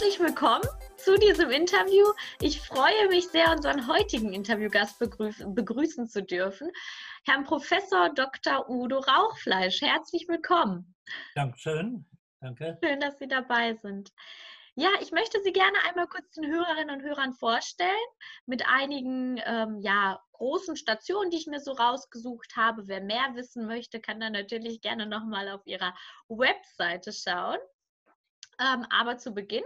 herzlich willkommen zu diesem Interview. Ich freue mich sehr, unseren heutigen Interviewgast begrüßen, begrüßen zu dürfen, Herrn Professor Dr. Udo Rauchfleisch. Herzlich willkommen. Dankeschön. Danke. Schön, dass Sie dabei sind. Ja, ich möchte Sie gerne einmal kurz den Hörerinnen und Hörern vorstellen mit einigen ähm, ja, großen Stationen, die ich mir so rausgesucht habe. Wer mehr wissen möchte, kann dann natürlich gerne nochmal auf Ihrer Webseite schauen. Ähm, aber zu Beginn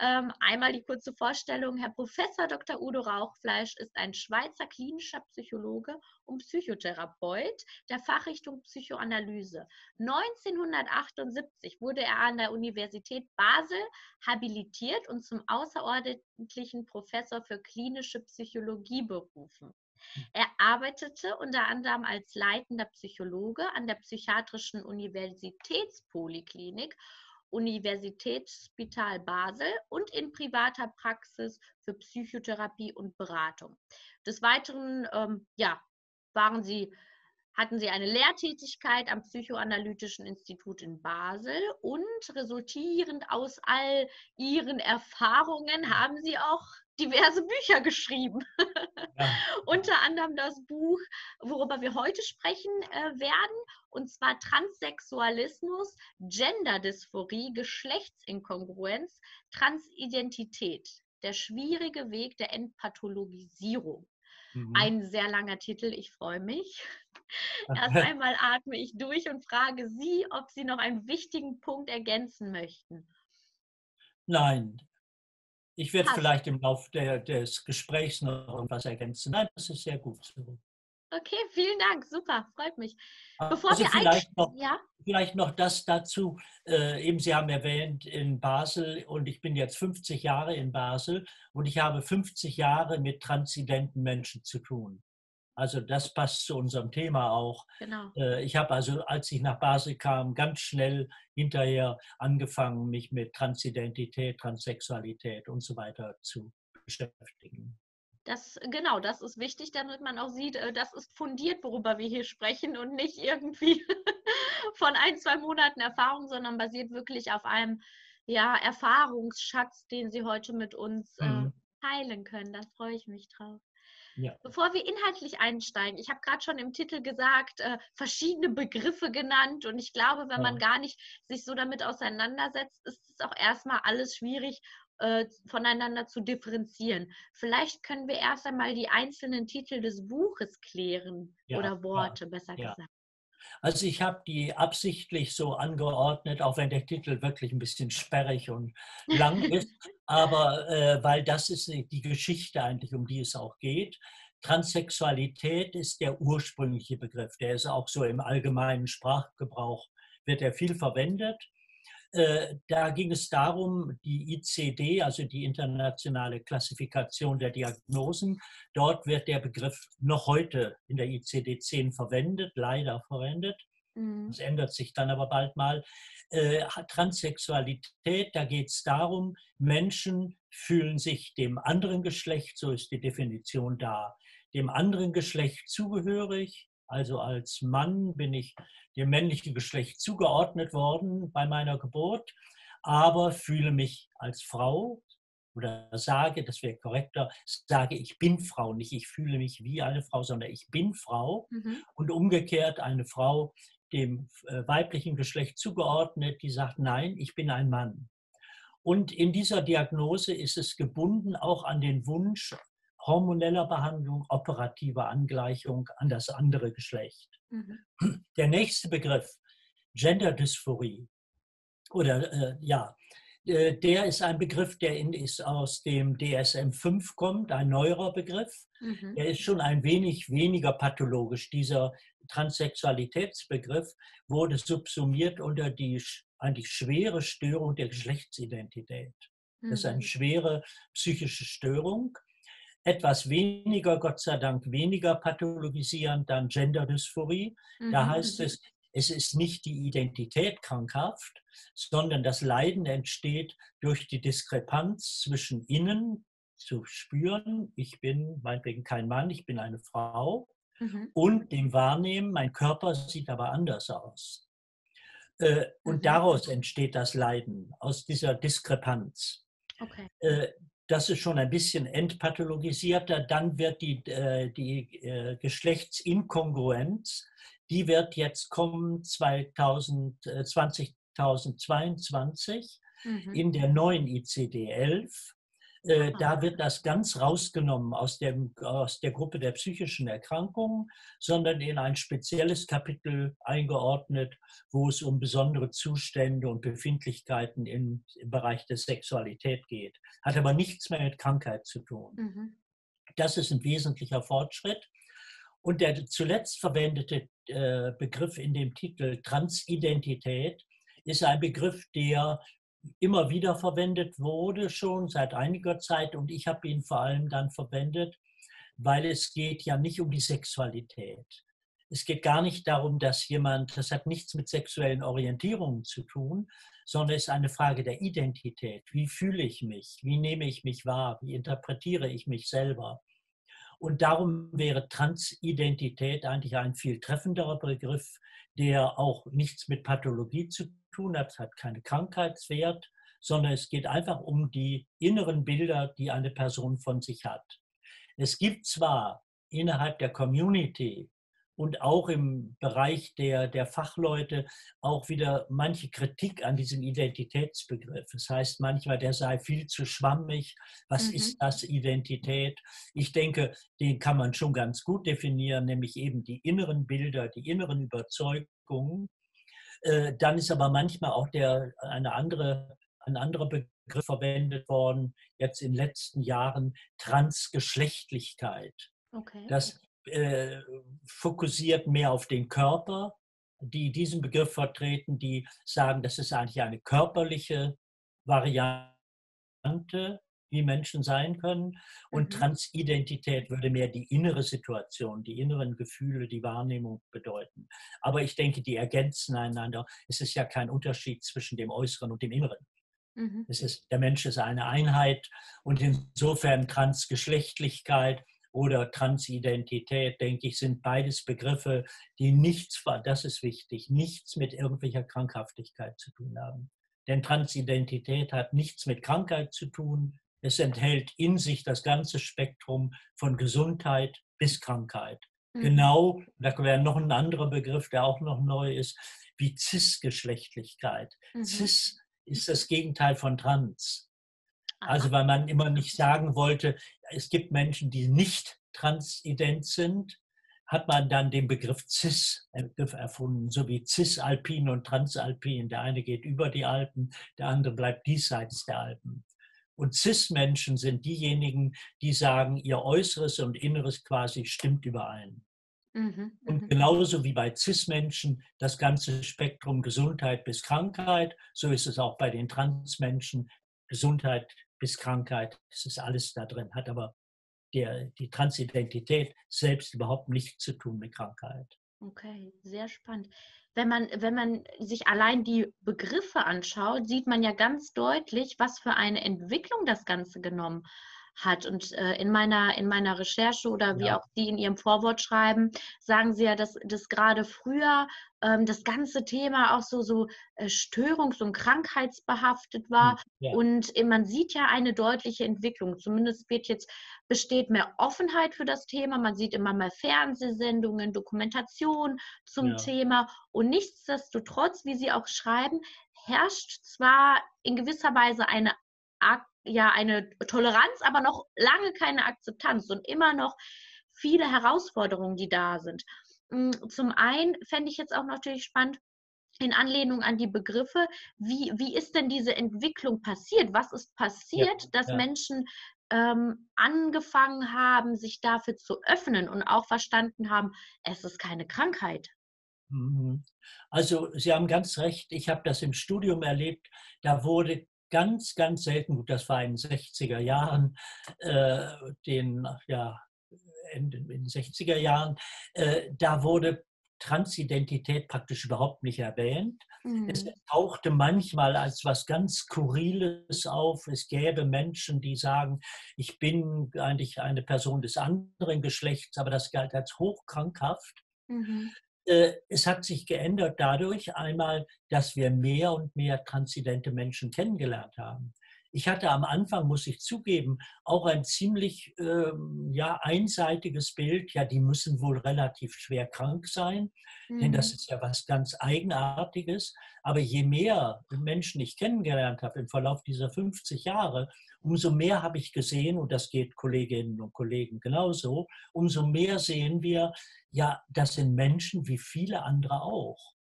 ähm, einmal die kurze Vorstellung. Herr Professor Dr. Udo Rauchfleisch ist ein Schweizer klinischer Psychologe und Psychotherapeut der Fachrichtung Psychoanalyse. 1978 wurde er an der Universität Basel habilitiert und zum außerordentlichen Professor für klinische Psychologie berufen. Er arbeitete unter anderem als leitender Psychologe an der Psychiatrischen Universitätspoliklinik Universitätsspital Basel und in privater Praxis für Psychotherapie und Beratung. Des Weiteren ähm, ja, waren sie, hatten sie eine Lehrtätigkeit am Psychoanalytischen Institut in Basel und resultierend aus all ihren Erfahrungen haben sie auch diverse Bücher geschrieben. Ja. Unter anderem das Buch, worüber wir heute sprechen äh, werden, und zwar Transsexualismus, Genderdysphorie, Geschlechtsinkongruenz, Transidentität. Der schwierige Weg der Entpathologisierung. Mhm. Ein sehr langer Titel, ich freue mich. Erst einmal atme ich durch und frage Sie, ob Sie noch einen wichtigen Punkt ergänzen möchten. Nein, ich werde Passt. vielleicht im Laufe des Gesprächs noch irgendwas ergänzen. Nein, das ist sehr gut. Okay, vielen Dank. Super, freut mich. Bevor also wir vielleicht noch, ja? vielleicht noch das dazu. Äh, eben Sie haben erwähnt in Basel und ich bin jetzt 50 Jahre in Basel und ich habe 50 Jahre mit transidenten Menschen zu tun. Also das passt zu unserem Thema auch. Genau. Äh, ich habe also, als ich nach Basel kam, ganz schnell hinterher angefangen, mich mit Transidentität, Transsexualität und so weiter zu beschäftigen. Das, genau, das ist wichtig, damit man auch sieht, äh, das ist fundiert, worüber wir hier sprechen und nicht irgendwie von ein, zwei Monaten Erfahrung, sondern basiert wirklich auf einem ja, Erfahrungsschatz, den Sie heute mit uns äh, mhm. teilen können. Da freue ich mich drauf. Ja. Bevor wir inhaltlich einsteigen, ich habe gerade schon im Titel gesagt, äh, verschiedene Begriffe genannt und ich glaube, wenn ja. man gar nicht sich so damit auseinandersetzt, ist es auch erstmal alles schwierig äh, voneinander zu differenzieren. Vielleicht können wir erst einmal die einzelnen Titel des Buches klären ja, oder Worte, besser gesagt. Also ich habe die absichtlich so angeordnet, auch wenn der Titel wirklich ein bisschen sperrig und lang ist, aber äh, weil das ist die Geschichte eigentlich, um die es auch geht. Transsexualität ist der ursprüngliche Begriff, der ist auch so im allgemeinen Sprachgebrauch, wird er viel verwendet. Äh, da ging es darum, die ICD, also die internationale Klassifikation der Diagnosen, dort wird der Begriff noch heute in der ICD-10 verwendet, leider verwendet. Mhm. Das ändert sich dann aber bald mal. Äh, Transsexualität, da geht es darum, Menschen fühlen sich dem anderen Geschlecht, so ist die Definition da, dem anderen Geschlecht zugehörig. Also als Mann bin ich dem männlichen Geschlecht zugeordnet worden bei meiner Geburt, aber fühle mich als Frau oder sage, das wäre korrekter, sage, ich bin Frau, nicht ich fühle mich wie eine Frau, sondern ich bin Frau mhm. und umgekehrt eine Frau dem äh, weiblichen Geschlecht zugeordnet, die sagt, nein, ich bin ein Mann. Und in dieser Diagnose ist es gebunden auch an den Wunsch hormoneller Behandlung, operativer Angleichung an das andere Geschlecht. Mhm. Der nächste Begriff, Genderdysphorie, oder äh, ja, äh, der ist ein Begriff, der in, ist aus dem DSM-5 kommt, ein neuerer Begriff. Mhm. Der ist schon ein wenig weniger pathologisch. Dieser Transsexualitätsbegriff wurde subsumiert unter die eigentlich schwere Störung der Geschlechtsidentität. Das ist eine mhm. schwere psychische Störung etwas weniger, Gott sei Dank, weniger pathologisierend dann Genderdysphorie. Mhm. Da heißt es, es ist nicht die Identität krankhaft, sondern das Leiden entsteht durch die Diskrepanz zwischen innen zu spüren, ich bin meinetwegen kein Mann, ich bin eine Frau, mhm. und dem Wahrnehmen, mein Körper sieht aber anders aus. Äh, und mhm. daraus entsteht das Leiden, aus dieser Diskrepanz. Okay. Äh, das ist schon ein bisschen entpathologisierter. Dann wird die, äh, die äh, Geschlechtsinkongruenz, die wird jetzt kommen 2000, 2022 mhm. in der neuen ICD-11. Äh, da wird das ganz rausgenommen aus, dem, aus der Gruppe der psychischen Erkrankungen, sondern in ein spezielles Kapitel eingeordnet, wo es um besondere Zustände und Befindlichkeiten im, im Bereich der Sexualität geht. Hat aber nichts mehr mit Krankheit zu tun. Mhm. Das ist ein wesentlicher Fortschritt. Und der zuletzt verwendete äh, Begriff in dem Titel Transidentität ist ein Begriff, der immer wieder verwendet wurde, schon seit einiger Zeit. Und ich habe ihn vor allem dann verwendet, weil es geht ja nicht um die Sexualität. Es geht gar nicht darum, dass jemand, das hat nichts mit sexuellen Orientierungen zu tun, sondern es ist eine Frage der Identität. Wie fühle ich mich? Wie nehme ich mich wahr? Wie interpretiere ich mich selber? Und darum wäre Transidentität eigentlich ein viel treffenderer Begriff, der auch nichts mit Pathologie zu tun hat, hat keinen Krankheitswert, sondern es geht einfach um die inneren Bilder, die eine Person von sich hat. Es gibt zwar innerhalb der Community und auch im Bereich der, der Fachleute auch wieder manche Kritik an diesem Identitätsbegriff. Das heißt manchmal, der sei viel zu schwammig. Was mhm. ist das Identität? Ich denke, den kann man schon ganz gut definieren, nämlich eben die inneren Bilder, die inneren Überzeugungen. Äh, dann ist aber manchmal auch der, eine andere, ein anderer Begriff verwendet worden, jetzt in den letzten Jahren, Transgeschlechtlichkeit. Okay. Das äh, fokussiert mehr auf den Körper, die diesen Begriff vertreten, die sagen, das ist eigentlich eine körperliche Variante, wie Menschen sein können. Und mhm. Transidentität würde mehr die innere Situation, die inneren Gefühle, die Wahrnehmung bedeuten. Aber ich denke, die ergänzen einander. Es ist ja kein Unterschied zwischen dem Äußeren und dem Inneren. Mhm. Es ist, der Mensch ist eine Einheit und insofern Transgeschlechtlichkeit oder Transidentität, denke ich, sind beides Begriffe, die nichts, das ist wichtig, nichts mit irgendwelcher Krankhaftigkeit zu tun haben. Denn Transidentität hat nichts mit Krankheit zu tun. Es enthält in sich das ganze Spektrum von Gesundheit bis Krankheit. Mhm. Genau, da wäre noch ein anderer Begriff, der auch noch neu ist, wie Cis-Geschlechtlichkeit. Mhm. Cis ist das Gegenteil von Trans. Also weil man immer nicht sagen wollte, es gibt Menschen, die nicht transident sind, hat man dann den Begriff Cis erfunden, so wie Cisalpin und Transalpin. Der eine geht über die Alpen, der andere bleibt diesseits der Alpen. Und Cis-Menschen sind diejenigen, die sagen, ihr Äußeres und Inneres quasi stimmt überein. Mhm, und mhm. genauso wie bei CIS-Menschen das ganze Spektrum Gesundheit bis Krankheit, so ist es auch bei den Trans-Menschen Gesundheit bis Krankheit. Es ist alles da drin, hat aber der, die Transidentität selbst überhaupt nichts zu tun mit Krankheit. Okay, sehr spannend. Wenn man, wenn man sich allein die Begriffe anschaut, sieht man ja ganz deutlich, was für eine Entwicklung das Ganze genommen hat. Und äh, in, meiner, in meiner Recherche oder wie ja. auch Sie in Ihrem Vorwort schreiben, sagen Sie ja, dass, dass gerade früher ähm, das ganze Thema auch so, so äh, störungs- und krankheitsbehaftet war. Hm, ja. Und äh, man sieht ja eine deutliche Entwicklung. Zumindest wird jetzt, besteht mehr Offenheit für das Thema. Man sieht immer mehr Fernsehsendungen, Dokumentation zum ja. Thema. Und nichtsdestotrotz, wie Sie auch schreiben, herrscht zwar in gewisser Weise eine ja eine Toleranz, aber noch lange keine Akzeptanz und immer noch viele Herausforderungen, die da sind. Hm, zum einen fände ich jetzt auch natürlich spannend, in Anlehnung an die Begriffe, wie, wie ist denn diese Entwicklung passiert? Was ist passiert, ja, dass ja. Menschen ähm, angefangen haben, sich dafür zu öffnen und auch verstanden haben, es ist keine Krankheit? Mhm. Also Sie haben ganz recht, ich habe das im Studium erlebt, da wurde ganz, ganz selten, gut, das war in den 60er Jahren, äh, den, ja, in den 60er Jahren, äh, da wurde Transidentität praktisch überhaupt nicht erwähnt. Mhm. Es tauchte manchmal als was ganz Skurriles auf. Es gäbe Menschen, die sagen, ich bin eigentlich eine Person des anderen Geschlechts, aber das galt als hochkrankhaft. Mhm. Äh, es hat sich geändert dadurch einmal, dass wir mehr und mehr transidente Menschen kennengelernt haben. Ich hatte am Anfang, muss ich zugeben, auch ein ziemlich ähm, ja, einseitiges Bild. Ja, die müssen wohl relativ schwer krank sein, mhm. denn das mhm. ist ja was ganz Eigenartiges. Aber je mehr Menschen ich kennengelernt habe im Verlauf dieser 50 Jahre, umso mehr habe ich gesehen, und das geht Kolleginnen und Kollegen genauso, umso mehr sehen wir, ja, das sind Menschen wie viele andere auch.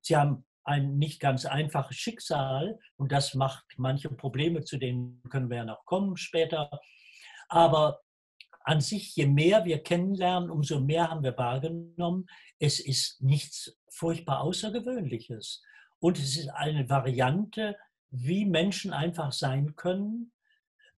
Sie haben ein nicht ganz einfaches Schicksal und das macht manche Probleme, zu denen können wir ja noch kommen später. Aber an sich, je mehr wir kennenlernen, umso mehr haben wir wahrgenommen, es ist nichts furchtbar Außergewöhnliches. Und es ist eine Variante, wie Menschen einfach sein können.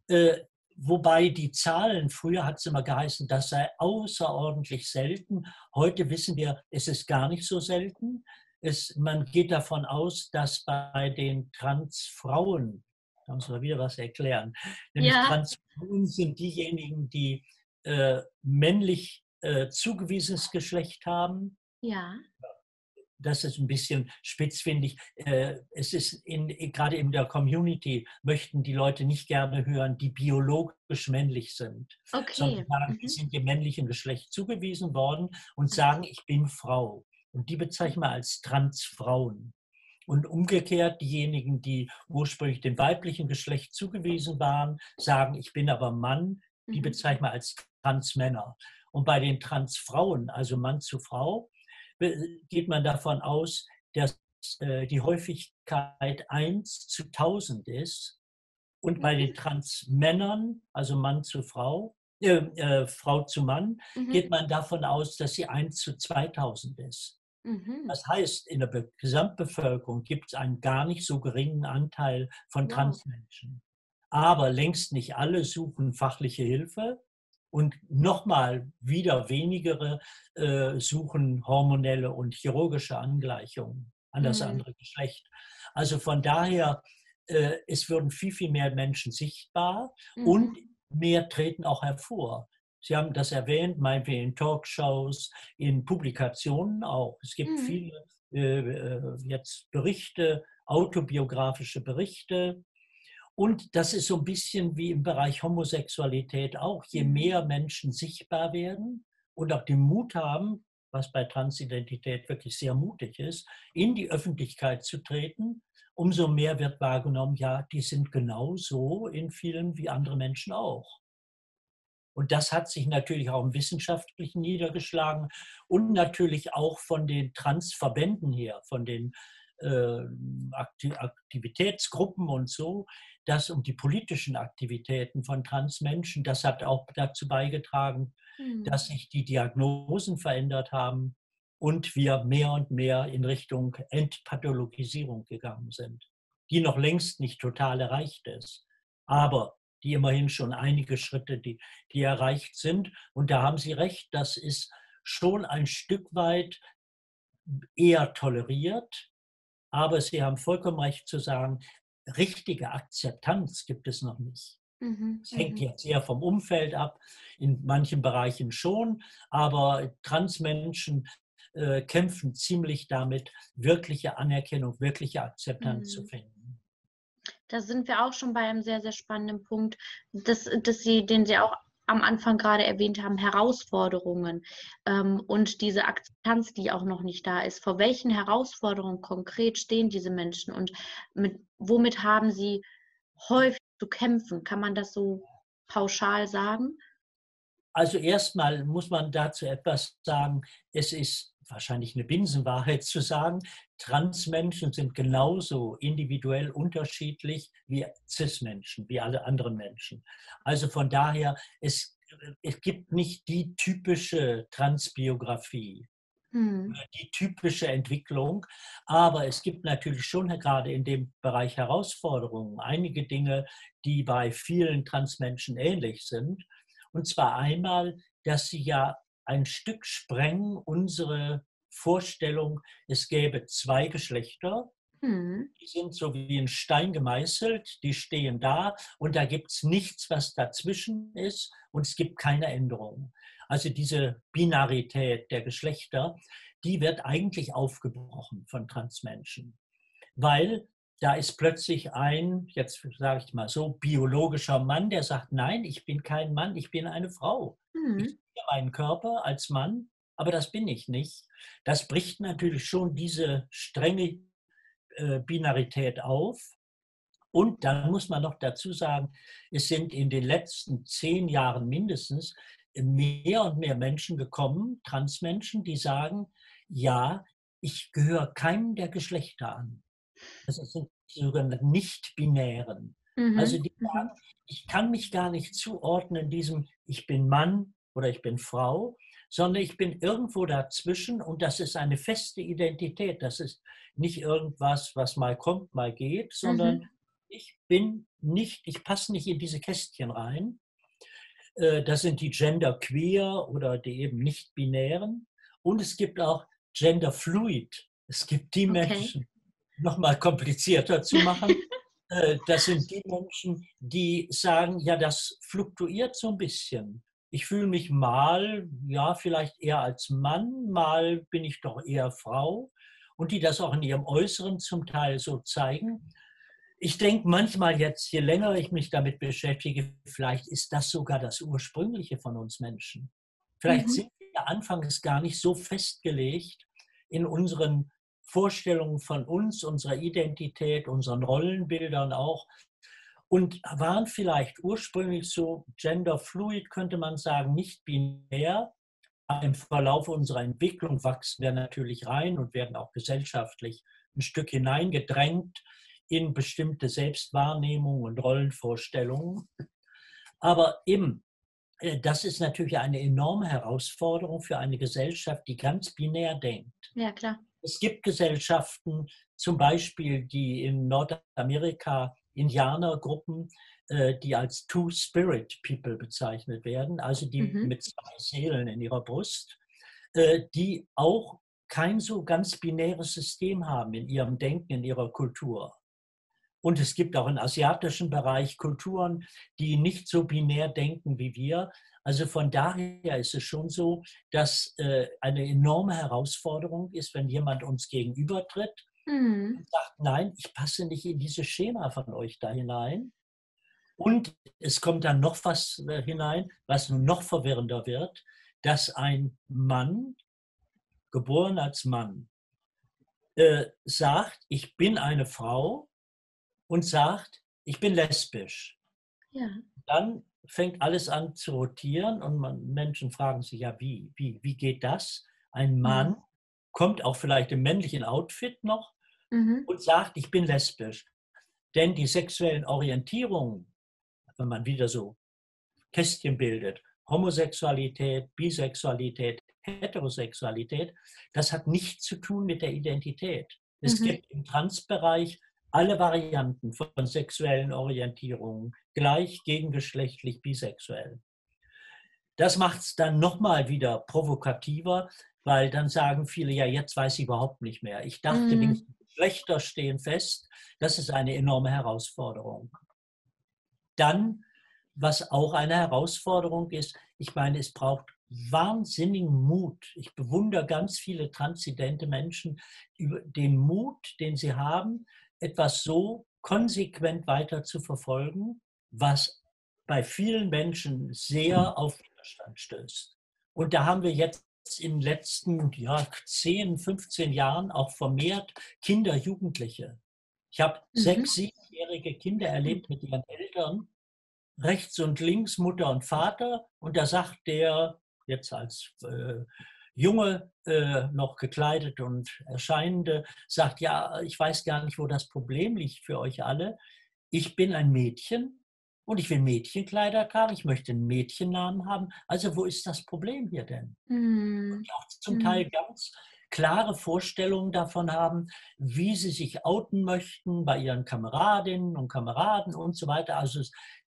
Äh, wobei die Zahlen, früher hat es immer geheißen, das sei außerordentlich selten. Heute wissen wir, es ist gar nicht so selten es, man geht davon aus, dass bei den Transfrauen, da muss man wieder was erklären, nämlich ja. Transfrauen sind diejenigen, die äh, männlich äh, zugewiesenes Geschlecht haben. Ja. Das ist ein bisschen spitzfindig. Äh, es ist in, gerade in der Community möchten die Leute nicht gerne hören, die biologisch männlich sind. Okay. Sondern mhm. sind dem männlichen Geschlecht zugewiesen worden und sagen, ich bin Frau. Und die bezeichnen wir als Transfrauen. Und umgekehrt, diejenigen, die ursprünglich dem weiblichen Geschlecht zugewiesen waren, sagen, ich bin aber Mann, die mhm. bezeichnen wir als Transmänner. Und bei den Transfrauen, also Mann zu Frau, geht man davon aus, dass äh, die Häufigkeit 1 zu 1000 ist. Und bei den mhm. Transmännern, also Mann zu Frau, äh, äh, Frau zu Mann, mhm. geht man davon aus, dass sie 1 zu 2000 ist. Mhm. Das heißt, in der Gesamtbevölkerung gibt es einen gar nicht so geringen Anteil von Transmenschen. Aber längst nicht alle suchen fachliche Hilfe und nochmal wieder wenigere äh, suchen hormonelle und chirurgische Angleichungen an das mhm. andere Geschlecht. Also von daher, äh, es würden viel, viel mehr Menschen sichtbar mhm. und mehr treten auch hervor. Sie haben das erwähnt, meinetwegen in Talkshows, in Publikationen auch. Es gibt mhm. viele äh, äh, jetzt Berichte, autobiografische Berichte. Und das ist so ein bisschen wie im Bereich Homosexualität auch. Je mhm. mehr Menschen sichtbar werden und auch den Mut haben, was bei Transidentität wirklich sehr mutig ist, in die Öffentlichkeit zu treten, umso mehr wird wahrgenommen, ja, die sind genauso in vielen wie andere Menschen auch. Und das hat sich natürlich auch im Wissenschaftlichen niedergeschlagen und natürlich auch von den Transverbänden her, von den äh, Aktivitätsgruppen und so, das und die politischen Aktivitäten von Transmenschen, das hat auch dazu beigetragen, mhm. dass sich die Diagnosen verändert haben und wir mehr und mehr in Richtung Entpathologisierung gegangen sind, die noch längst nicht total erreicht ist. Aber die immerhin schon einige Schritte, die, die erreicht sind. Und da haben Sie recht, das ist schon ein Stück weit eher toleriert. Aber Sie haben vollkommen recht zu sagen, richtige Akzeptanz gibt es noch nicht. Mhm, es hängt mhm. jetzt eher vom Umfeld ab, in manchen Bereichen schon, aber Transmenschen äh, kämpfen ziemlich damit, wirkliche Anerkennung, wirkliche Akzeptanz mhm. zu finden da sind wir auch schon bei einem sehr, sehr spannenden Punkt, dass, dass Sie, den Sie auch am Anfang gerade erwähnt haben, Herausforderungen ähm, und diese Akzeptanz, die auch noch nicht da ist. Vor welchen Herausforderungen konkret stehen diese Menschen und mit, womit haben sie häufig zu kämpfen? Kann man das so pauschal sagen? Also erstmal muss man dazu etwas sagen. Es ist wahrscheinlich eine Binsenwahrheit zu sagen, Transmenschen sind genauso individuell unterschiedlich wie Cis-Menschen, wie alle anderen Menschen. Also von daher, es, es gibt nicht die typische Transbiografie, hm. die typische Entwicklung, aber es gibt natürlich schon gerade in dem Bereich Herausforderungen, einige Dinge, die bei vielen Transmenschen ähnlich sind. Und zwar einmal, dass sie ja ein Stück sprengen unsere Vorstellung, es gäbe zwei Geschlechter. Mhm. Die sind so wie ein Stein gemeißelt, die stehen da und da gibt es nichts, was dazwischen ist und es gibt keine Änderung. Also diese Binarität der Geschlechter, die wird eigentlich aufgebrochen von Transmenschen, weil da ist plötzlich ein, jetzt sage ich mal so, biologischer Mann, der sagt, nein, ich bin kein Mann, ich bin eine Frau. Mhm. Ich meinen Körper als Mann, aber das bin ich nicht. Das bricht natürlich schon diese strenge äh, Binarität auf. Und dann muss man noch dazu sagen, es sind in den letzten zehn Jahren mindestens mehr und mehr Menschen gekommen, Transmenschen, die sagen, ja, ich gehöre keinem der Geschlechter an. Das sind die sogenannten Nicht-Binären. Mhm. Also die mhm. sagen, ich kann mich gar nicht zuordnen diesem, ich bin Mann oder ich bin Frau, sondern ich bin irgendwo dazwischen und das ist eine feste Identität. Das ist nicht irgendwas, was mal kommt, mal geht, sondern mhm. ich bin nicht, ich passe nicht in diese Kästchen rein. Äh, das sind die Genderqueer oder die eben nicht-binären. Und es gibt auch Genderfluid. Es gibt die okay. Menschen, nochmal komplizierter zu machen. Äh, das sind die Menschen, die sagen, ja, das fluktuiert so ein bisschen. Ich fühle mich mal, ja, vielleicht eher als Mann, mal bin ich doch eher Frau. Und die das auch in ihrem Äußeren zum Teil so zeigen. Ich denke manchmal jetzt, je länger ich mich damit beschäftige, vielleicht ist das sogar das Ursprüngliche von uns Menschen. Vielleicht mhm. sind wir anfangs gar nicht so festgelegt in unseren Vorstellungen von uns, unserer Identität, unseren Rollenbildern auch und waren vielleicht ursprünglich so genderfluid, könnte man sagen, nicht binär. Im Verlauf unserer Entwicklung wachsen wir natürlich rein und werden auch gesellschaftlich ein Stück hineingedrängt in bestimmte Selbstwahrnehmungen und Rollenvorstellungen. Aber eben, äh, das ist natürlich eine enorme Herausforderung für eine Gesellschaft, die ganz binär denkt. Ja, klar. Es gibt Gesellschaften, zum Beispiel die in Nordamerika Indianergruppen, äh, die als Two-Spirit-People bezeichnet werden, also die mhm. mit zwei Seelen in ihrer Brust, äh, die auch kein so ganz binäres System haben in ihrem Denken, in ihrer Kultur. Und es gibt auch im asiatischen Bereich Kulturen, die nicht so binär denken wie wir. Also von daher ist es schon so, dass äh, eine enorme Herausforderung ist, wenn jemand uns gegenübertritt mhm. und sagt, nein, ich passe nicht in dieses Schema von euch da hinein. Und es kommt dann noch was äh, hinein, was noch verwirrender wird, dass ein Mann, geboren als Mann, äh, sagt, ich bin eine Frau und sagt, ich bin lesbisch. Ja. Dann fängt alles an zu rotieren und man, Menschen fragen sich ja, wie, wie, wie geht das? Ein Mann mhm. kommt auch vielleicht im männlichen Outfit noch mhm. und sagt, ich bin lesbisch. Denn die sexuellen Orientierungen, wenn man wieder so Kästchen bildet, Homosexualität, Bisexualität, Heterosexualität, das hat nichts zu tun mit der Identität. Es mhm. gibt im Transbereich alle Varianten von sexuellen Orientierungen, gleich, gegengeschlechtlich, bisexuell. Das macht es dann nochmal wieder provokativer, weil dann sagen viele, ja, jetzt weiß ich überhaupt nicht mehr. Ich dachte, mhm. Geschlechter stehen fest. Das ist eine enorme Herausforderung. Dann, was auch eine Herausforderung ist, ich meine, es braucht wahnsinnigen Mut. Ich bewundere ganz viele transzendente Menschen über den Mut, den sie haben, etwas so konsequent weiter zu verfolgen, was bei vielen Menschen sehr auf Widerstand stößt. Und da haben wir jetzt in den letzten ja, 10, 15 Jahren auch vermehrt Kinder, Jugendliche. Ich habe mhm. sechs, siebenjährige Kinder erlebt mit ihren Eltern, rechts und links, Mutter und Vater. Und da sagt der jetzt als äh, Junge, äh, noch gekleidet und Erscheinende, sagt, ja, ich weiß gar nicht, wo das Problem liegt für euch alle. Ich bin ein Mädchen und ich will Mädchenkleider tragen, ich möchte einen Mädchennamen haben. Also wo ist das Problem hier denn? Mhm. Und auch zum Teil hm. ganz klare Vorstellungen davon haben, wie sie sich outen möchten bei ihren Kameradinnen und Kameraden und so weiter. Also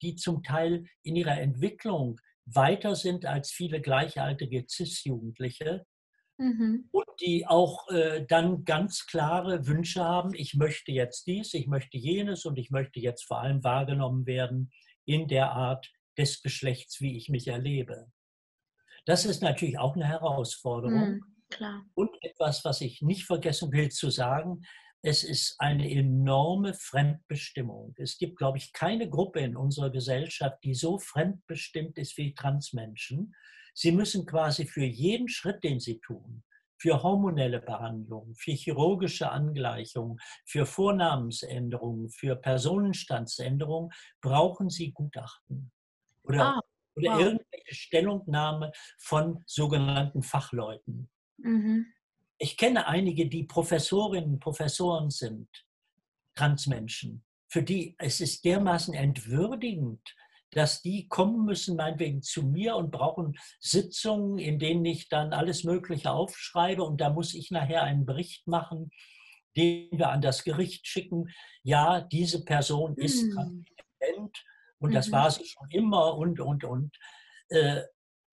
die zum Teil in ihrer Entwicklung weiter sind als viele gleichaltrige CIS-Jugendliche mhm. und die auch äh, dann ganz klare Wünsche haben, ich möchte jetzt dies, ich möchte jenes und ich möchte jetzt vor allem wahrgenommen werden in der Art des Geschlechts, wie ich mich erlebe. Das ist natürlich auch eine Herausforderung. Mhm, und etwas, was ich nicht vergessen will zu sagen, es ist eine enorme Fremdbestimmung. Es gibt, glaube ich, keine Gruppe in unserer Gesellschaft, die so fremdbestimmt ist wie Transmenschen. Sie müssen quasi für jeden Schritt, den sie tun, für hormonelle Behandlung, für chirurgische Angleichung, für Vornamensänderungen, für Personenstandsänderungen, brauchen sie Gutachten oder, ah, oder wow. irgendwelche Stellungnahme von sogenannten Fachleuten. Mhm. Ich kenne einige, die Professorinnen, Professoren sind, Transmenschen, für die es ist dermaßen entwürdigend, dass die kommen müssen, meinetwegen zu mir und brauchen Sitzungen, in denen ich dann alles Mögliche aufschreibe und da muss ich nachher einen Bericht machen, den wir an das Gericht schicken. Ja, diese Person ist mhm. transparent und das mhm. war sie schon immer und, und, und. Äh,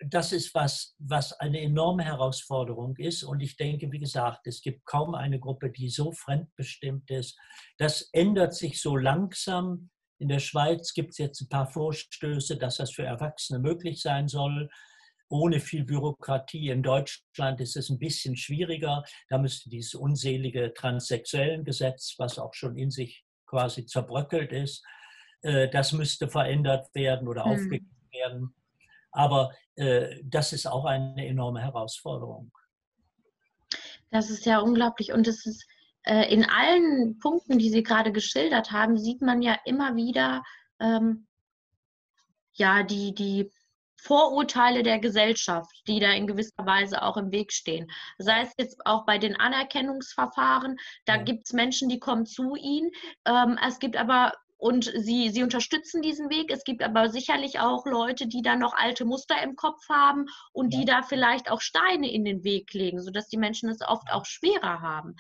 das ist was, was eine enorme Herausforderung ist. Und ich denke, wie gesagt, es gibt kaum eine Gruppe, die so fremdbestimmt ist. Das ändert sich so langsam. In der Schweiz gibt es jetzt ein paar Vorstöße, dass das für Erwachsene möglich sein soll, ohne viel Bürokratie. In Deutschland ist es ein bisschen schwieriger. Da müsste dieses unselige Transsexuellengesetz, was auch schon in sich quasi zerbröckelt ist, äh, das müsste verändert werden oder hm. aufgegeben werden. Aber äh, das ist auch eine enorme Herausforderung. Das ist ja unglaublich und es ist äh, in allen Punkten, die Sie gerade geschildert haben, sieht man ja immer wieder ähm, ja die, die Vorurteile der Gesellschaft, die da in gewisser Weise auch im Weg stehen. Sei es jetzt auch bei den Anerkennungsverfahren, da ja. gibt es Menschen, die kommen zu Ihnen. Ähm, es gibt aber und sie, sie unterstützen diesen Weg. Es gibt aber sicherlich auch Leute, die da noch alte Muster im Kopf haben und ja. die da vielleicht auch Steine in den Weg legen, sodass die Menschen es oft auch schwerer haben.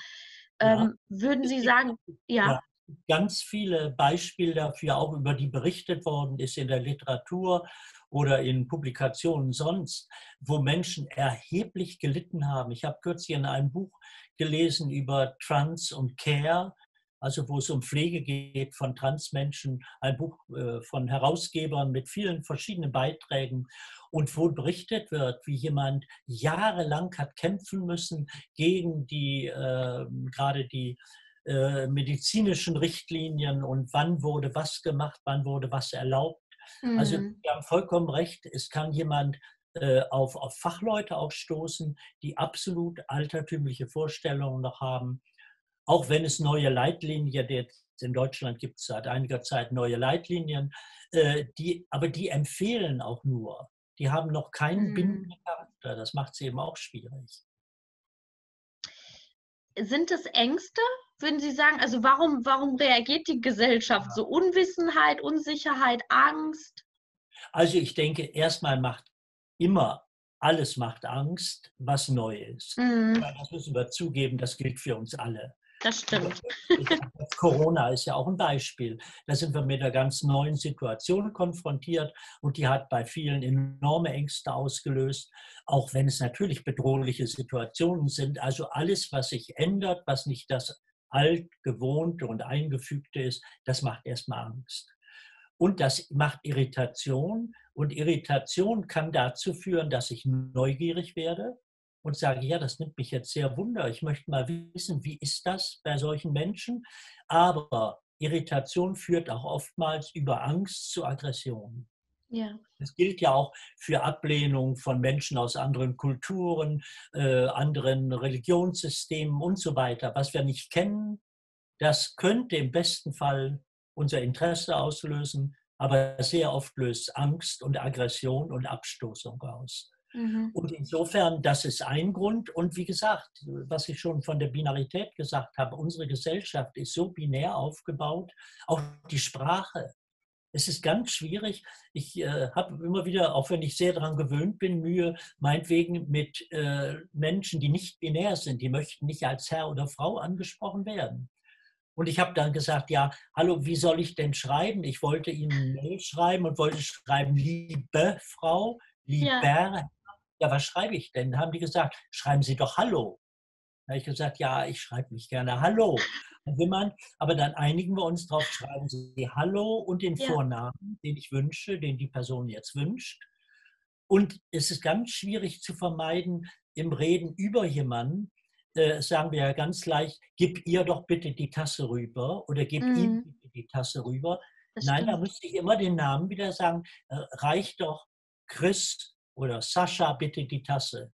Ja. Ähm, würden Sie sagen, ja. ja. Ganz viele Beispiele dafür, auch über die berichtet worden ist in der Literatur oder in Publikationen sonst, wo Menschen erheblich gelitten haben. Ich habe kürzlich in einem Buch gelesen über Trans und Care, also wo es um Pflege geht von Transmenschen, ein Buch äh, von Herausgebern mit vielen verschiedenen Beiträgen und wo berichtet wird, wie jemand jahrelang hat kämpfen müssen gegen die, äh, gerade die äh, medizinischen Richtlinien und wann wurde was gemacht, wann wurde was erlaubt. Also, mhm. Also Sie haben vollkommen recht, es kann jemand äh, auf, auf Fachleute auch stoßen, die absolut altertümliche Vorstellungen noch haben auch wenn es neue Leitlinien, jetzt in Deutschland gibt es seit einiger Zeit neue Leitlinien, äh, die, aber die empfehlen auch nur. Die haben noch keinen mhm. bindenden Charakter. Das macht sie eben auch schwierig. Sind es Ängste, würden Sie sagen? Also warum, warum reagiert die Gesellschaft ja. so? Unwissenheit, Unsicherheit, Angst? Also ich denke, erstmal macht immer alles macht Angst, was neu ist. Mhm. Das müssen wir zugeben, das gilt für uns alle. Das stimmt. Corona ist ja auch ein Beispiel. Da sind wir mit einer ganz neuen Situation konfrontiert und die hat bei vielen enorme Ängste ausgelöst, auch wenn es natürlich bedrohliche Situationen sind. Also alles, was sich ändert, was nicht das altgewohnte und eingefügte ist, das macht erstmal Angst. Und das macht Irritation. Und Irritation kann dazu führen, dass ich neugierig werde, und sage, ja, das nimmt mich jetzt sehr wunder. Ich möchte mal wissen, wie ist das bei solchen Menschen? Aber Irritation führt auch oftmals über Angst zu Aggression. Ja. Das gilt ja auch für Ablehnung von Menschen aus anderen Kulturen, äh, anderen Religionssystemen und so weiter. Was wir nicht kennen, das könnte im besten Fall unser Interesse auslösen, aber sehr oft löst Angst und Aggression und Abstoßung aus. Mhm. Und insofern, das ist ein Grund. Und wie gesagt, was ich schon von der Binarität gesagt habe, unsere Gesellschaft ist so binär aufgebaut, auch die Sprache. Es ist ganz schwierig. Ich äh, habe immer wieder, auch wenn ich sehr daran gewöhnt bin, Mühe, meinetwegen mit äh, Menschen, die nicht binär sind, die möchten nicht als Herr oder Frau angesprochen werden. Und ich habe dann gesagt, ja, hallo, wie soll ich denn schreiben? Ich wollte Ihnen eine Mail schreiben und wollte schreiben, liebe Frau, lieber ja ja, was schreibe ich denn? Da haben die gesagt, schreiben Sie doch Hallo. Da habe ich gesagt, ja, ich schreibe mich gerne Hallo. Und wenn man, aber dann einigen wir uns darauf, schreiben Sie Hallo und den ja. Vornamen, den ich wünsche, den die Person jetzt wünscht. Und es ist ganz schwierig zu vermeiden, im Reden über jemanden äh, sagen wir ja ganz leicht, gib ihr doch bitte die Tasse rüber oder gib mhm. ihm bitte die Tasse rüber. Das Nein, stimmt. da müsste ich immer den Namen wieder sagen, äh, reicht doch Chris oder Sascha bitte die Tasse.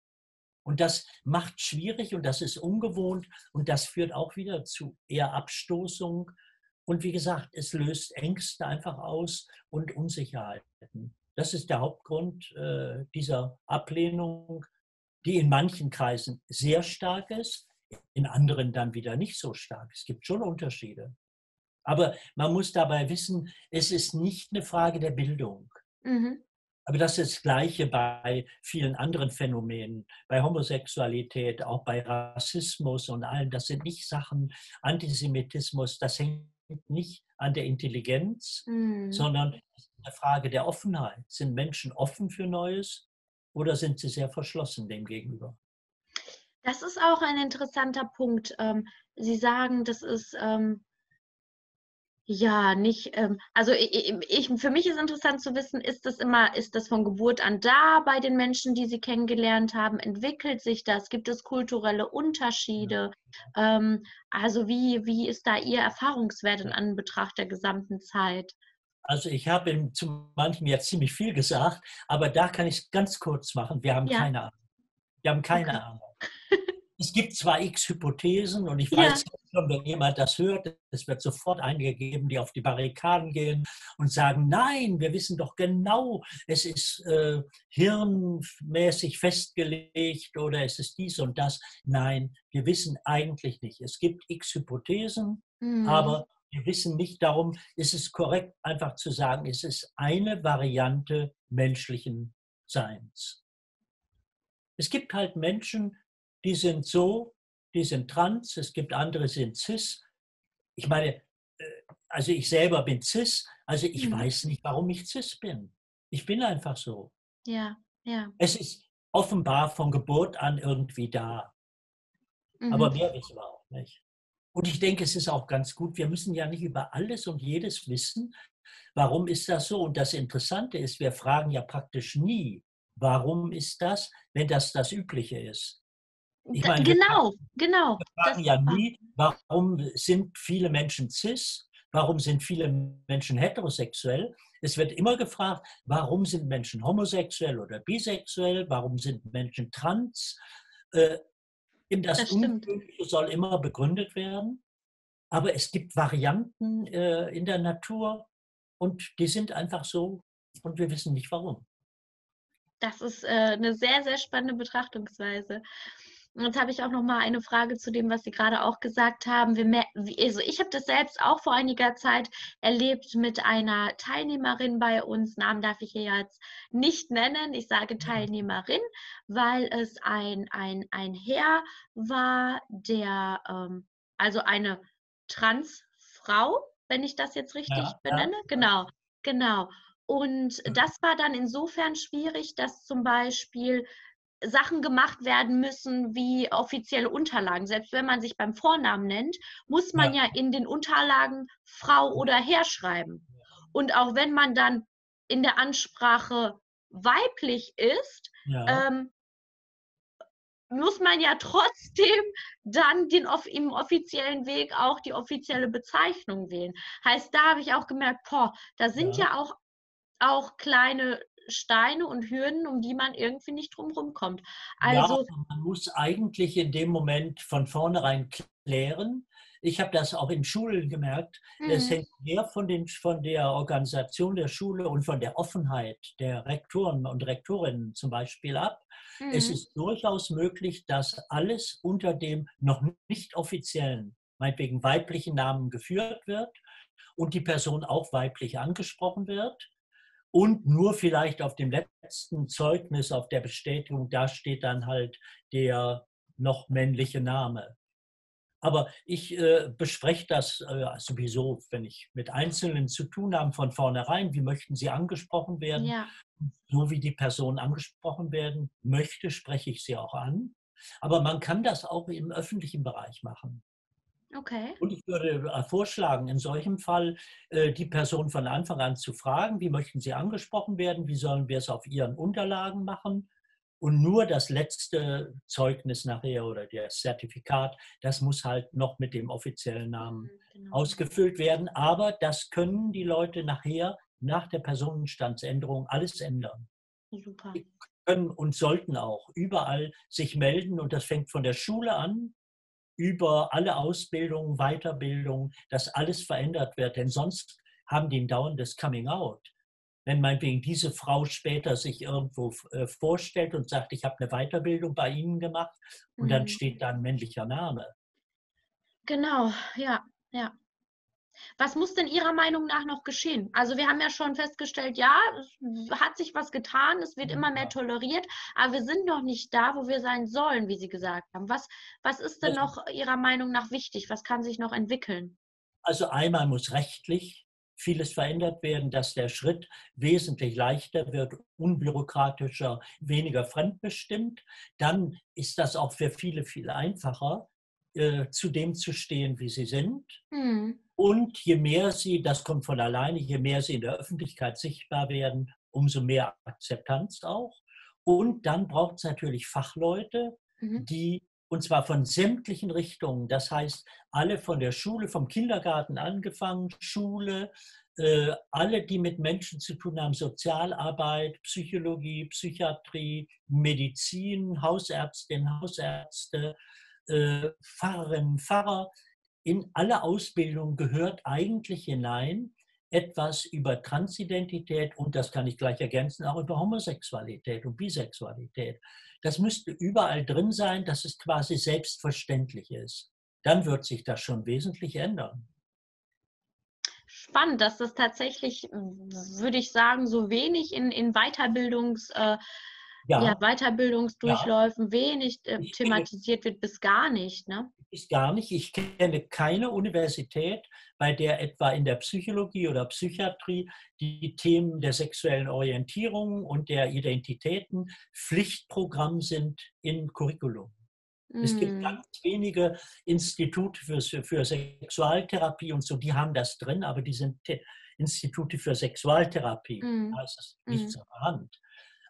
Und das macht schwierig und das ist ungewohnt und das führt auch wieder zu eher Abstoßung. Und wie gesagt, es löst Ängste einfach aus und Unsicherheiten. Das ist der Hauptgrund äh, dieser Ablehnung, die in manchen Kreisen sehr stark ist, in anderen dann wieder nicht so stark. Es gibt schon Unterschiede. Aber man muss dabei wissen, es ist nicht eine Frage der Bildung. Mhm. Aber das ist das Gleiche bei vielen anderen Phänomenen, bei Homosexualität, auch bei Rassismus und allem. Das sind nicht Sachen, Antisemitismus, das hängt nicht an der Intelligenz, mhm. sondern eine Frage der Offenheit. Sind Menschen offen für Neues oder sind sie sehr verschlossen dem gegenüber? Das ist auch ein interessanter Punkt. Ähm, sie sagen, das ist ähm, ja, nicht, ähm, also ich, ich, für mich ist interessant zu wissen, ist das immer, ist das von Geburt an da bei den Menschen, die Sie kennengelernt haben? Entwickelt sich das? Gibt es kulturelle Unterschiede? Ähm, also wie, wie ist da Ihr Erfahrungswert in Anbetracht der gesamten Zeit? Also ich habe zu manchen jetzt ziemlich viel gesagt, aber da kann ich es ganz kurz machen. Wir haben ja. keine Ahnung. Wir haben keine okay. Ahnung. es gibt zwar x Hypothesen und ich weiß ja. Schon, wenn jemand das hört, es wird sofort eingegeben, die auf die Barrikaden gehen und sagen, nein, wir wissen doch genau, es ist äh, hirnmäßig festgelegt oder es ist dies und das. Nein, wir wissen eigentlich nicht. Es gibt x Hypothesen, mhm. aber wir wissen nicht darum, ist es korrekt einfach zu sagen, es ist eine Variante menschlichen Seins. Es gibt halt Menschen, die sind so, die sind trans, es gibt andere, die sind cis. Ich meine, äh, also ich selber bin cis, also ich mhm. weiß nicht, warum ich cis bin. Ich bin einfach so. Ja, ja. Es ist offenbar von Geburt an irgendwie da. Mhm. Aber mehr wissen wir auch nicht. Und ich denke, es ist auch ganz gut, wir müssen ja nicht über alles und jedes wissen. Warum ist das so? Und das Interessante ist, wir fragen ja praktisch nie, warum ist das, wenn das das Übliche ist. Ich meine, genau, wir, genau. Wir fragen ja nie, warum sind viele Menschen cis, warum sind viele Menschen heterosexuell. Es wird immer gefragt, warum sind Menschen homosexuell oder bisexuell, warum sind Menschen trans. Äh, das, das Unmögliche soll immer begründet werden, aber es gibt Varianten äh, in der Natur und die sind einfach so und wir wissen nicht warum. Das ist äh, eine sehr, sehr spannende Betrachtungsweise. Und jetzt habe ich auch noch mal eine Frage zu dem, was Sie gerade auch gesagt haben. Wir, also ich habe das selbst auch vor einiger Zeit erlebt mit einer Teilnehmerin bei uns. Namen darf ich hier jetzt nicht nennen. Ich sage mhm. Teilnehmerin, weil es ein, ein, ein Herr war, der, ähm, also eine Transfrau, wenn ich das jetzt richtig ja, benenne. Ja. Genau, genau. Und mhm. das war dann insofern schwierig, dass zum Beispiel Sachen gemacht werden müssen wie offizielle Unterlagen. Selbst wenn man sich beim Vornamen nennt, muss man ja, ja in den Unterlagen Frau oder Herr schreiben. Und auch wenn man dann in der Ansprache weiblich ist, ja. ähm, muss man ja trotzdem dann den, im offiziellen Weg auch die offizielle Bezeichnung wählen. Heißt, da habe ich auch gemerkt, boah, da sind ja, ja auch, auch kleine Steine und Hürden, um die man irgendwie nicht drumherum kommt. Also, ja, man muss eigentlich in dem Moment von vornherein klären. Ich habe das auch in Schulen gemerkt. Mhm. Es hängt mehr von, den, von der Organisation der Schule und von der Offenheit der Rektoren und Rektorinnen zum Beispiel ab. Mhm. Es ist durchaus möglich, dass alles unter dem noch nicht offiziellen, meinetwegen weiblichen Namen geführt wird und die Person auch weiblich angesprochen wird und nur vielleicht auf dem letzten Zeugnis, auf der Bestätigung, da steht dann halt der noch männliche Name. Aber ich äh, bespreche das äh, sowieso, wenn ich mit Einzelnen zu tun habe, von vornherein. Wie möchten sie angesprochen werden? Ja. So wie die Person angesprochen werden möchte, spreche ich sie auch an. Aber man kann das auch im öffentlichen Bereich machen. Okay. Und ich würde äh, vorschlagen, in solchem Fall äh, die Person von Anfang an zu fragen, wie möchten Sie angesprochen werden, wie sollen wir es auf Ihren Unterlagen machen. Und nur das letzte Zeugnis nachher oder das Zertifikat, das muss halt noch mit dem offiziellen Namen mhm, genau. ausgefüllt werden. Aber das können die Leute nachher nach der Personenstandsänderung alles ändern. Super. Die können und sollten auch überall sich melden und das fängt von der Schule an über alle Ausbildungen, Weiterbildung, dass alles verändert wird. Denn sonst haben die ein dauerndes Coming Out. Wenn meinetwegen diese Frau später sich irgendwo äh, vorstellt und sagt, ich habe eine Weiterbildung bei Ihnen gemacht und mhm. dann steht da ein männlicher Name. Genau, ja, ja. Was muss denn Ihrer Meinung nach noch geschehen? Also wir haben ja schon festgestellt, ja, es hat sich was getan, es wird immer mehr toleriert, aber wir sind noch nicht da, wo wir sein sollen, wie Sie gesagt haben. Was, was ist denn also, noch Ihrer Meinung nach wichtig? Was kann sich noch entwickeln? Also einmal muss rechtlich vieles verändert werden, dass der Schritt wesentlich leichter wird, unbürokratischer, weniger fremdbestimmt. Dann ist das auch für viele viel einfacher, äh, zu dem zu stehen, wie sie sind. Mhm. Und je mehr sie, das kommt von alleine, je mehr sie in der Öffentlichkeit sichtbar werden, umso mehr Akzeptanz auch. Und dann braucht es natürlich Fachleute, mhm. die, und zwar von sämtlichen Richtungen, das heißt, alle von der Schule, vom Kindergarten angefangen, Schule, äh, alle, die mit Menschen zu tun haben, Sozialarbeit, Psychologie, Psychiatrie, Medizin, Hausärztinnen, Hausärzte, äh, Pfarrerinnen, Pfarrer, in alle Ausbildung gehört eigentlich hinein etwas über Transidentität und das kann ich gleich ergänzen, auch über Homosexualität und Bisexualität. Das müsste überall drin sein, dass es quasi selbstverständlich ist. Dann wird sich das schon wesentlich ändern. Spannend, dass das tatsächlich, würde ich sagen, so wenig in, in Weiterbildungs- äh, ja. ja Weiterbildungsdurchläufen ja. wenig äh, thematisiert wird, bis gar nicht. Ne? Bis gar nicht. Ich kenne keine Universität, bei der etwa in der Psychologie oder Psychiatrie die Themen der sexuellen Orientierung und der Identitäten Pflichtprogramm sind im Curriculum. Es gibt mm. ganz wenige Institute für, für Sexualtherapie und so, die haben das drin, aber die sind Institute für Sexualtherapie. Mm. Da ist es nichts mm. an der Hand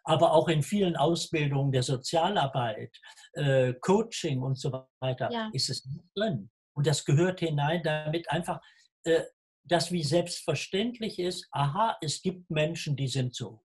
aber auch in vielen Ausbildungen der Sozialarbeit, äh, Coaching und so weiter ja. ist es drin. Und das gehört hinein, damit einfach äh, das wie selbstverständlich ist, aha, es gibt Menschen, die sind so.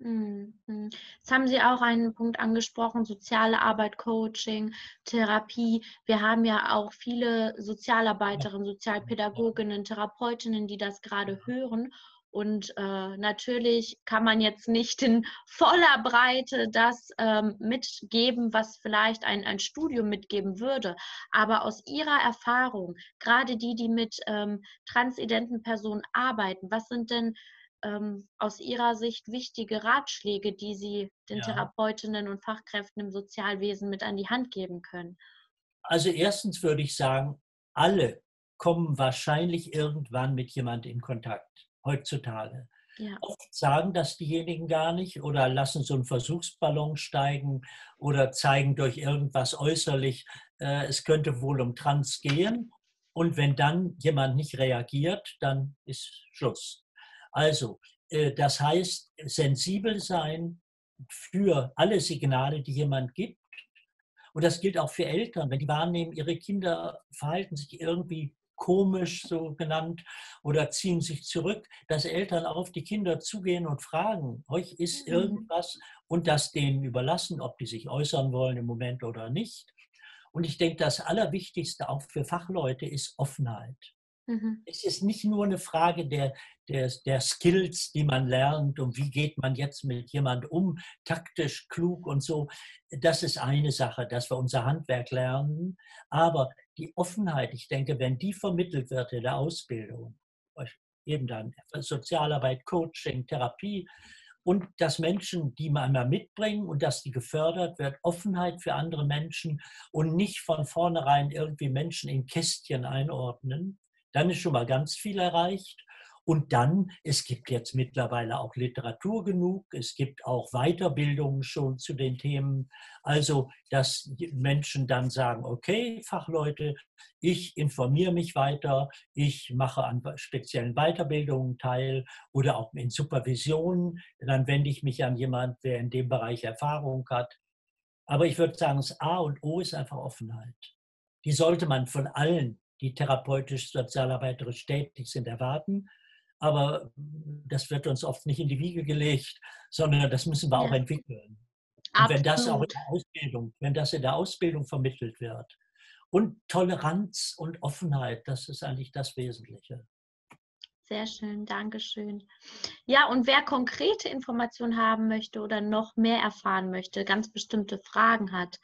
Mhm. Jetzt haben Sie auch einen Punkt angesprochen, soziale Arbeit, Coaching, Therapie. Wir haben ja auch viele Sozialarbeiterinnen, Sozialpädagoginnen, Therapeutinnen, die das gerade hören und äh, natürlich kann man jetzt nicht in voller Breite das ähm, mitgeben, was vielleicht ein, ein Studium mitgeben würde. Aber aus Ihrer Erfahrung, gerade die, die mit ähm, transidenten Personen arbeiten, was sind denn ähm, aus Ihrer Sicht wichtige Ratschläge, die Sie den ja. Therapeutinnen und Fachkräften im Sozialwesen mit an die Hand geben können? Also erstens würde ich sagen, alle kommen wahrscheinlich irgendwann mit jemand in Kontakt heutzutage. Ja. Oft sagen das diejenigen gar nicht oder lassen so einen Versuchsballon steigen oder zeigen durch irgendwas äußerlich, äh, es könnte wohl um Trans gehen. Und wenn dann jemand nicht reagiert, dann ist Schluss. Also, äh, das heißt, sensibel sein für alle Signale, die jemand gibt. Und das gilt auch für Eltern, wenn die wahrnehmen, ihre Kinder verhalten sich irgendwie komisch so genannt oder ziehen sich zurück, dass Eltern auf die Kinder zugehen und fragen, euch ist mhm. irgendwas und das denen überlassen, ob die sich äußern wollen im Moment oder nicht. Und ich denke, das Allerwichtigste auch für Fachleute ist Offenheit. Mhm. Es ist nicht nur eine Frage der, der, der Skills, die man lernt und wie geht man jetzt mit jemand um, taktisch, klug und so. Das ist eine Sache, dass wir unser Handwerk lernen. Aber die Offenheit, ich denke, wenn die vermittelt wird in der Ausbildung, eben dann Sozialarbeit, Coaching, Therapie, und dass Menschen die einmal mitbringen und dass die gefördert wird, Offenheit für andere Menschen und nicht von vornherein irgendwie Menschen in Kästchen einordnen, dann ist schon mal ganz viel erreicht. Und dann, es gibt jetzt mittlerweile auch Literatur genug, es gibt auch Weiterbildungen schon zu den Themen. Also, dass Menschen dann sagen, okay, Fachleute, ich informiere mich weiter, ich mache an speziellen Weiterbildungen teil oder auch in Supervision. Dann wende ich mich an jemanden, der in dem Bereich Erfahrung hat. Aber ich würde sagen, das A und O ist einfach Offenheit. Die sollte man von allen, die therapeutisch, sozialarbeiterisch tätig sind, erwarten aber das wird uns oft nicht in die Wiege gelegt, sondern das müssen wir ja. auch entwickeln. Und wenn das auch in der Ausbildung, wenn das in der Ausbildung vermittelt wird. Und Toleranz und Offenheit, das ist eigentlich das Wesentliche. Sehr schön, Dankeschön. Ja, und wer konkrete Informationen haben möchte oder noch mehr erfahren möchte, ganz bestimmte Fragen hat,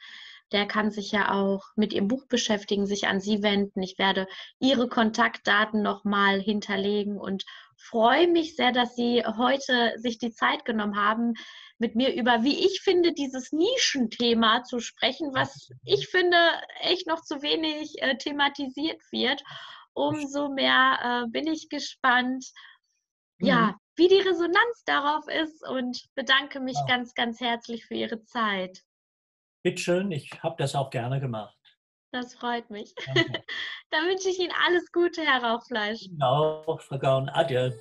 der kann sich ja auch mit Ihrem Buch beschäftigen, sich an Sie wenden. Ich werde Ihre Kontaktdaten nochmal hinterlegen und freue mich sehr, dass Sie heute sich die Zeit genommen haben, mit mir über, wie ich finde, dieses Nischenthema zu sprechen, was ich finde echt noch zu wenig äh, thematisiert wird. Umso mehr äh, bin ich gespannt, mhm. ja, wie die Resonanz darauf ist und bedanke mich ja. ganz, ganz herzlich für Ihre Zeit. Bitteschön, ich habe das auch gerne gemacht. Das freut mich. Dann wünsche ich Ihnen alles Gute, Herr Rauchfleisch. Genau, Frau Gaun. Adieu.